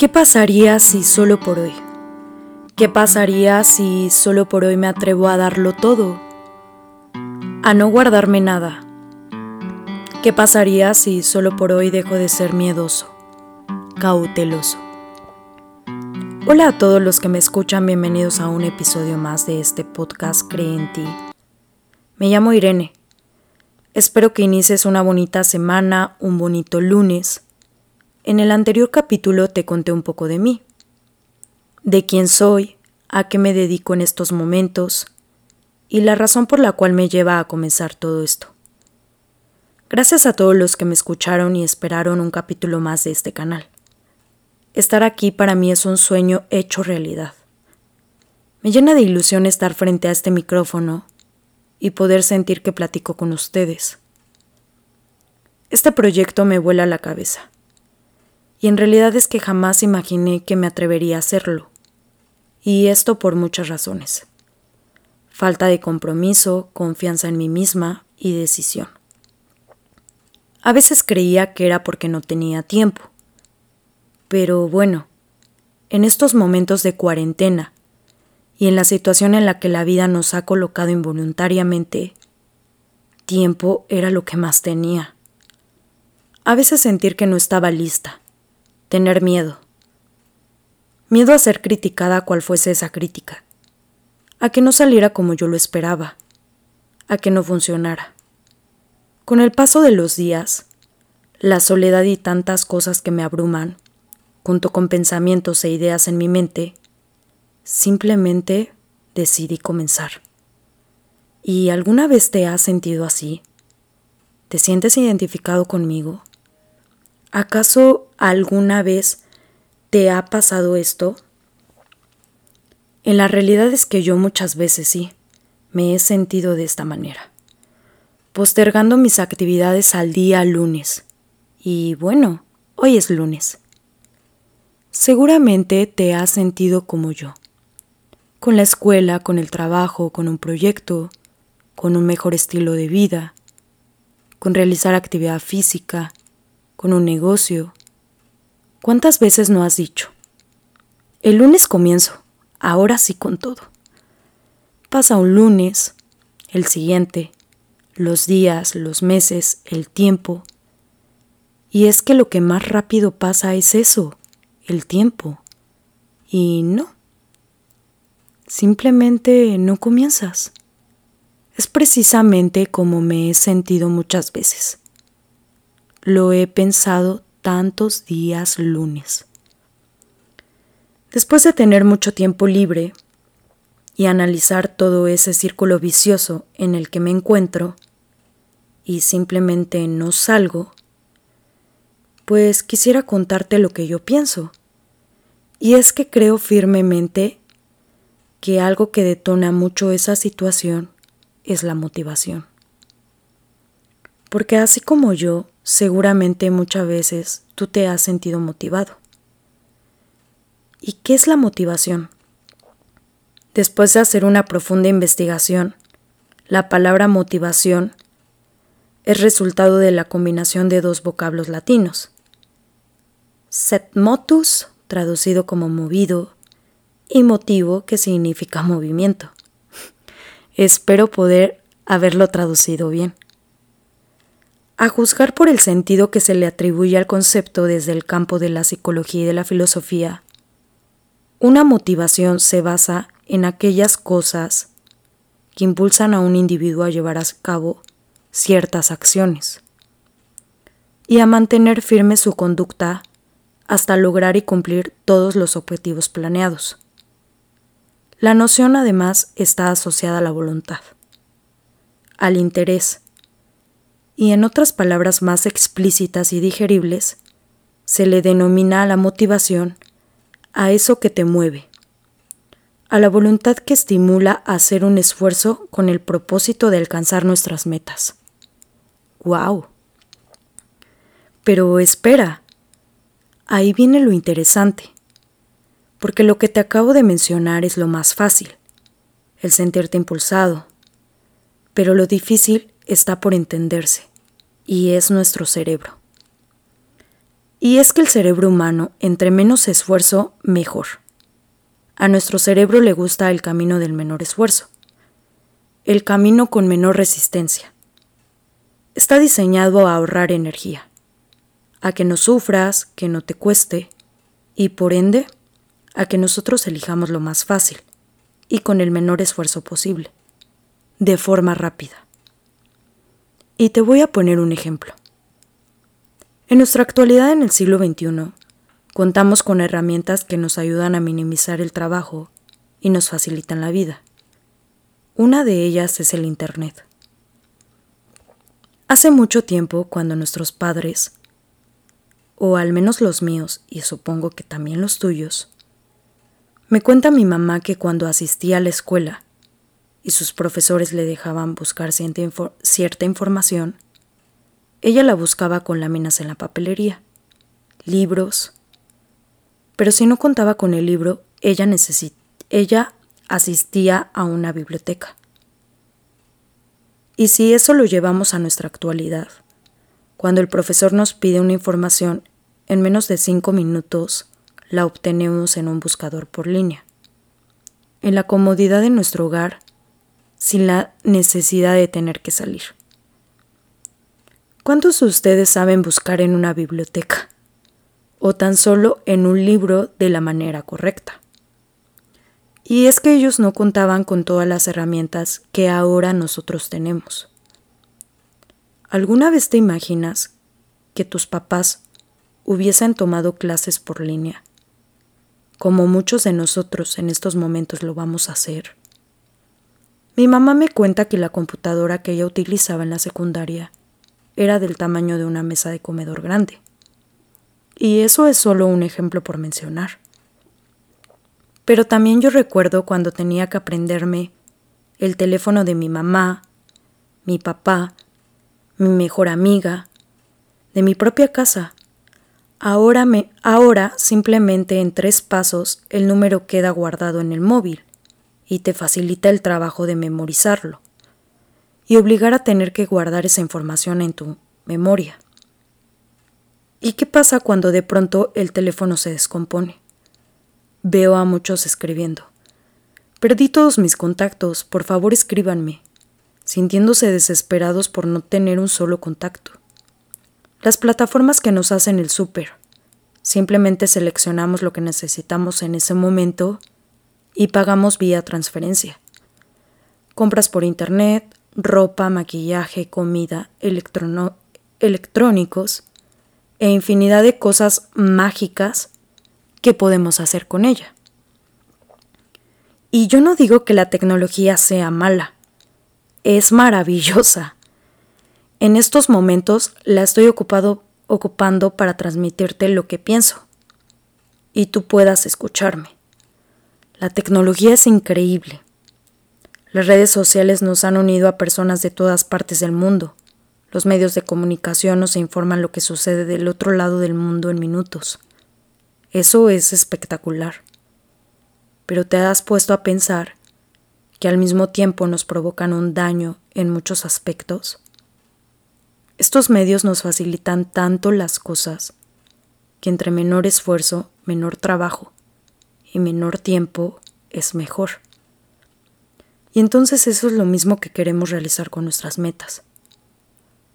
¿Qué pasaría si solo por hoy? ¿Qué pasaría si solo por hoy me atrevo a darlo todo? A no guardarme nada. ¿Qué pasaría si solo por hoy dejo de ser miedoso, cauteloso? Hola a todos los que me escuchan, bienvenidos a un episodio más de este podcast Cree en ti. Me llamo Irene. Espero que inicies una bonita semana, un bonito lunes en el anterior capítulo te conté un poco de mí, de quién soy, a qué me dedico en estos momentos y la razón por la cual me lleva a comenzar todo esto. Gracias a todos los que me escucharon y esperaron un capítulo más de este canal. Estar aquí para mí es un sueño hecho realidad. Me llena de ilusión estar frente a este micrófono y poder sentir que platico con ustedes. Este proyecto me vuela la cabeza y en realidad es que jamás imaginé que me atrevería a hacerlo. Y esto por muchas razones. Falta de compromiso, confianza en mí misma y decisión. A veces creía que era porque no tenía tiempo. Pero bueno, en estos momentos de cuarentena y en la situación en la que la vida nos ha colocado involuntariamente, tiempo era lo que más tenía. A veces sentir que no estaba lista, tener miedo. Miedo a ser criticada cual fuese esa crítica, a que no saliera como yo lo esperaba, a que no funcionara. Con el paso de los días, la soledad y tantas cosas que me abruman, junto con pensamientos e ideas en mi mente, simplemente decidí comenzar. ¿Y alguna vez te has sentido así? ¿Te sientes identificado conmigo? ¿Acaso alguna vez te ha pasado esto? En la realidad es que yo muchas veces sí, me he sentido de esta manera, postergando mis actividades al día lunes. Y bueno, hoy es lunes. Seguramente te has sentido como yo, con la escuela, con el trabajo, con un proyecto, con un mejor estilo de vida, con realizar actividad física, con un negocio. ¿Cuántas veces no has dicho? El lunes comienzo, ahora sí con todo. Pasa un lunes, el siguiente, los días, los meses, el tiempo. Y es que lo que más rápido pasa es eso, el tiempo. Y no. Simplemente no comienzas. Es precisamente como me he sentido muchas veces. Lo he pensado tantos días lunes. Después de tener mucho tiempo libre y analizar todo ese círculo vicioso en el que me encuentro y simplemente no salgo, pues quisiera contarte lo que yo pienso. Y es que creo firmemente que algo que detona mucho esa situación es la motivación. Porque así como yo, seguramente muchas veces tú te has sentido motivado. ¿Y qué es la motivación? Después de hacer una profunda investigación, la palabra motivación es resultado de la combinación de dos vocablos latinos. Set motus, traducido como movido, y motivo, que significa movimiento. Espero poder haberlo traducido bien. A juzgar por el sentido que se le atribuye al concepto desde el campo de la psicología y de la filosofía, una motivación se basa en aquellas cosas que impulsan a un individuo a llevar a cabo ciertas acciones y a mantener firme su conducta hasta lograr y cumplir todos los objetivos planeados. La noción además está asociada a la voluntad, al interés, y en otras palabras más explícitas y digeribles, se le denomina a la motivación a eso que te mueve, a la voluntad que estimula a hacer un esfuerzo con el propósito de alcanzar nuestras metas. ¡Wow! Pero espera, ahí viene lo interesante, porque lo que te acabo de mencionar es lo más fácil, el sentirte impulsado, pero lo difícil está por entenderse y es nuestro cerebro. Y es que el cerebro humano, entre menos esfuerzo, mejor. A nuestro cerebro le gusta el camino del menor esfuerzo, el camino con menor resistencia. Está diseñado a ahorrar energía, a que no sufras, que no te cueste, y por ende, a que nosotros elijamos lo más fácil y con el menor esfuerzo posible, de forma rápida. Y te voy a poner un ejemplo. En nuestra actualidad en el siglo XXI, contamos con herramientas que nos ayudan a minimizar el trabajo y nos facilitan la vida. Una de ellas es el Internet. Hace mucho tiempo, cuando nuestros padres, o al menos los míos, y supongo que también los tuyos, me cuenta mi mamá que cuando asistía a la escuela y sus profesores le dejaban buscar cierta, información, ella la buscaba con láminas en la papelería, libros. Pero si no contaba con el libro, ella, ella asistía a una biblioteca. Y si eso lo llevamos a nuestra actualidad, cuando el profesor nos pide una información, en menos de cinco minutos la obtenemos en un buscador por línea. En la comodidad de nuestro hogar, sin la necesidad de tener que salir. ¿Cuántos de ustedes saben buscar en una biblioteca? O tan solo en un libro de la manera correcta. Y es que ellos no contaban con todas las herramientas que ahora nosotros tenemos. ¿Alguna vez te imaginas que tus papás hubiesen tomado clases por línea, como muchos de nosotros en estos momentos lo vamos a hacer? Mi mamá me cuenta que la computadora que ella utilizaba en la secundaria era del tamaño de una mesa de comedor grande. Y eso es solo un ejemplo por mencionar. Pero también yo recuerdo cuando tenía que aprenderme el teléfono de mi mamá, mi papá, mi mejor amiga, de mi propia casa. Ahora me ahora simplemente en tres pasos el número queda guardado en el móvil y te facilita el trabajo de memorizarlo y obligar a tener que guardar esa información en tu memoria. ¿Y qué pasa cuando de pronto el teléfono se descompone? Veo a muchos escribiendo. Perdí todos mis contactos, por favor escríbanme, sintiéndose desesperados por no tener un solo contacto. Las plataformas que nos hacen el súper. Simplemente seleccionamos lo que necesitamos en ese momento y pagamos vía transferencia. Compras por internet, ropa, maquillaje, comida, electrónicos e infinidad de cosas mágicas que podemos hacer con ella. Y yo no digo que la tecnología sea mala, es maravillosa. En estos momentos la estoy ocupando para transmitirte lo que pienso y tú puedas escucharme. La tecnología es increíble las redes sociales nos han unido a personas de todas partes del mundo. Los medios de comunicación nos informan lo que sucede del otro lado del mundo en minutos. Eso es espectacular. Pero te has puesto a pensar que al mismo tiempo nos provocan un daño en muchos aspectos. Estos medios nos facilitan tanto las cosas que entre menor esfuerzo, menor trabajo y menor tiempo es mejor. Y entonces eso es lo mismo que queremos realizar con nuestras metas.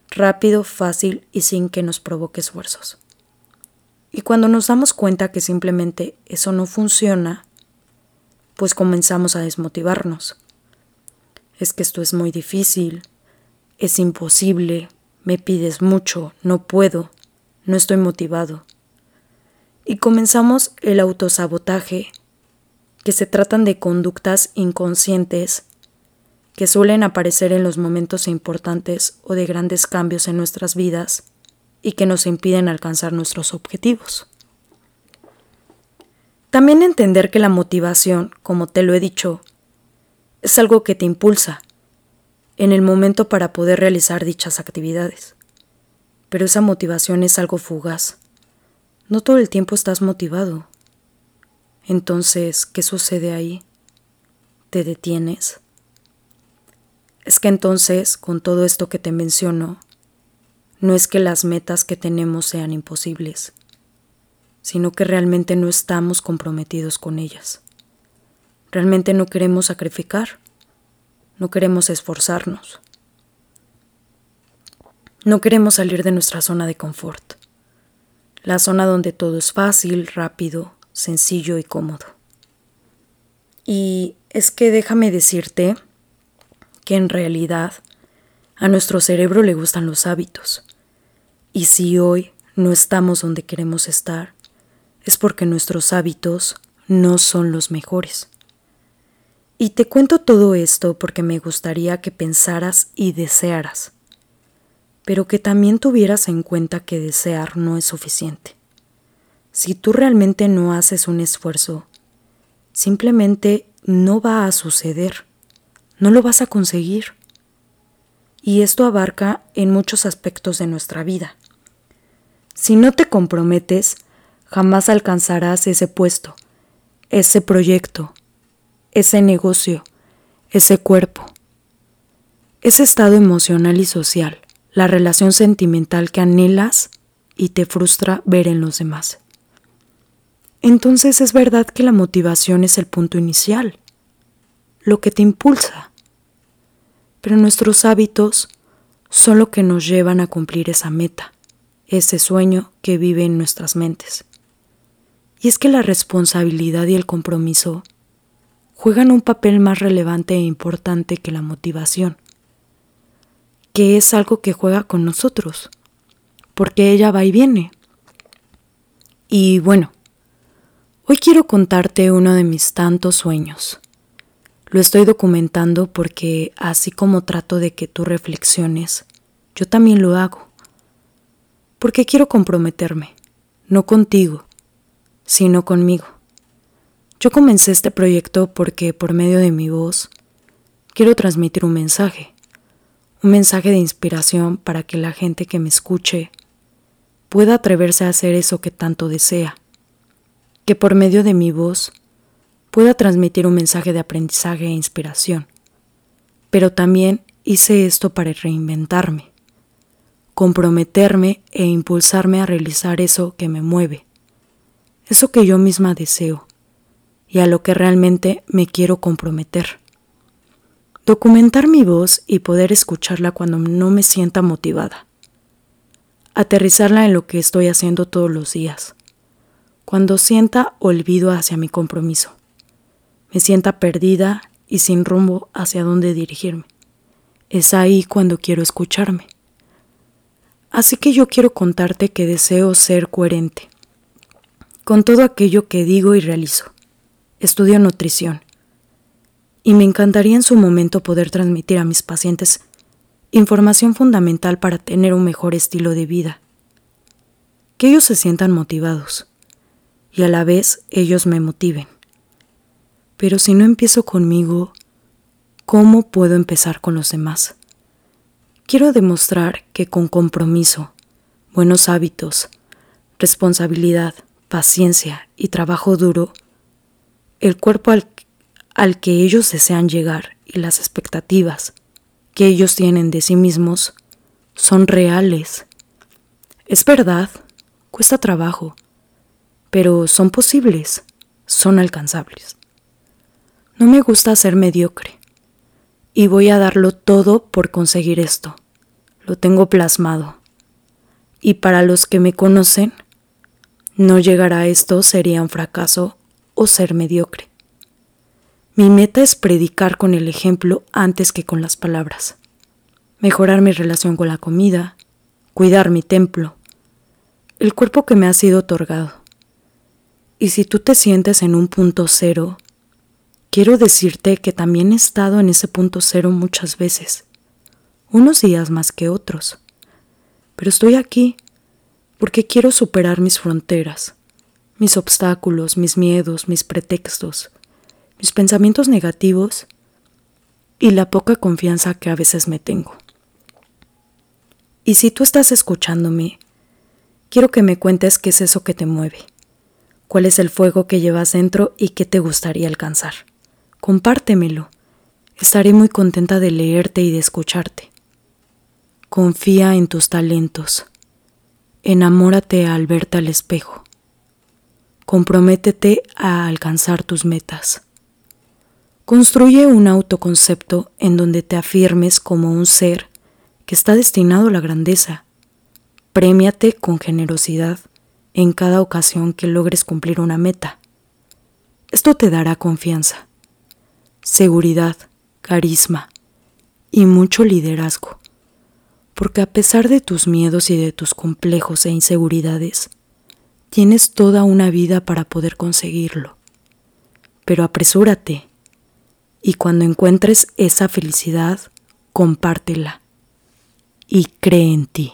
Rápido, fácil y sin que nos provoque esfuerzos. Y cuando nos damos cuenta que simplemente eso no funciona, pues comenzamos a desmotivarnos. Es que esto es muy difícil, es imposible, me pides mucho, no puedo, no estoy motivado. Y comenzamos el autosabotaje que se tratan de conductas inconscientes que suelen aparecer en los momentos importantes o de grandes cambios en nuestras vidas y que nos impiden alcanzar nuestros objetivos. También entender que la motivación, como te lo he dicho, es algo que te impulsa en el momento para poder realizar dichas actividades. Pero esa motivación es algo fugaz. No todo el tiempo estás motivado. Entonces, ¿qué sucede ahí? ¿Te detienes? Es que entonces, con todo esto que te menciono, no es que las metas que tenemos sean imposibles, sino que realmente no estamos comprometidos con ellas. Realmente no queremos sacrificar, no queremos esforzarnos, no queremos salir de nuestra zona de confort, la zona donde todo es fácil, rápido, sencillo y cómodo. Y es que déjame decirte que en realidad a nuestro cerebro le gustan los hábitos. Y si hoy no estamos donde queremos estar, es porque nuestros hábitos no son los mejores. Y te cuento todo esto porque me gustaría que pensaras y desearas, pero que también tuvieras en cuenta que desear no es suficiente. Si tú realmente no haces un esfuerzo, simplemente no va a suceder, no lo vas a conseguir. Y esto abarca en muchos aspectos de nuestra vida. Si no te comprometes, jamás alcanzarás ese puesto, ese proyecto, ese negocio, ese cuerpo, ese estado emocional y social, la relación sentimental que anhelas y te frustra ver en los demás. Entonces es verdad que la motivación es el punto inicial, lo que te impulsa, pero nuestros hábitos son lo que nos llevan a cumplir esa meta, ese sueño que vive en nuestras mentes. Y es que la responsabilidad y el compromiso juegan un papel más relevante e importante que la motivación, que es algo que juega con nosotros, porque ella va y viene. Y bueno, hoy quiero contarte uno de mis tantos sueños. Lo estoy documentando porque así como trato de que tú reflexiones, yo también lo hago. Porque quiero comprometerme, no contigo, sino conmigo. Yo comencé este proyecto porque por medio de mi voz quiero transmitir un mensaje, un mensaje de inspiración para que la gente que me escuche pueda atreverse a hacer eso que tanto desea, que por medio de mi voz pueda transmitir un mensaje de aprendizaje e inspiración. Pero también hice esto para reinventarme, comprometerme e impulsarme a realizar eso que me mueve, eso que yo misma deseo y a lo que realmente me quiero comprometer. Documentar mi voz y poder escucharla cuando no me sienta motivada. Aterrizarla en lo que estoy haciendo todos los días. Cuando sienta olvido hacia mi compromiso. Me sienta perdida y sin rumbo hacia dónde dirigirme. Es ahí cuando quiero escucharme. Así que yo quiero contarte que deseo ser coherente con todo aquello que digo y realizo. Estudio nutrición y me encantaría en su momento poder transmitir a mis pacientes información fundamental para tener un mejor estilo de vida. Que ellos se sientan motivados y a la vez ellos me motiven. Pero si no empiezo conmigo, ¿cómo puedo empezar con los demás? Quiero demostrar que con compromiso, buenos hábitos, responsabilidad, paciencia y trabajo duro, el cuerpo al, al, que ellos desean llegar y las expectativas que ellos tienen de sí mismos son reales. Es verdad, cuesta trabajo, pero son posibles, son alcanzables. No me gusta ser mediocre y voy a darlo todo por conseguir esto. Lo tengo plasmado. Y para los que me conocen, no llegar a esto sería un fracaso o ser mediocre. Mi meta es predicar con el ejemplo antes que con las palabras. Mejorar mi relación con la comida, cuidar mi templo, el cuerpo que me ha sido otorgado. Y si tú te sientes en un punto cero, quiero decirte que también he estado en ese punto cero muchas veces, unos días más que otros. Pero estoy aquí porque quiero superar mis fronteras, mis obstáculos, mis miedos, mis pretextos, mis pensamientos negativos y la poca confianza que a veces me tengo. Y si tú estás escuchándome, quiero que me cuentes qué es eso que te mueve, cuál es el fuego que llevas dentro y qué te gustaría alcanzar. Compártemelo. Estaré muy contenta de leerte y de escucharte. Confía en tus talentos. Enamórate al verte al espejo. comprométete a alcanzar tus metas. Construye un autoconcepto en donde te afirmes como un ser que está destinado a la grandeza. Prémiate con generosidad en cada ocasión que logres cumplir una meta. Esto te dará confianza, seguridad, carisma y mucho liderazgo, porque a pesar de tus miedos y de tus complejos e inseguridades, tienes toda una vida para poder conseguirlo. Pero apresúrate y cuando encuentres esa felicidad, compártela y cree en ti.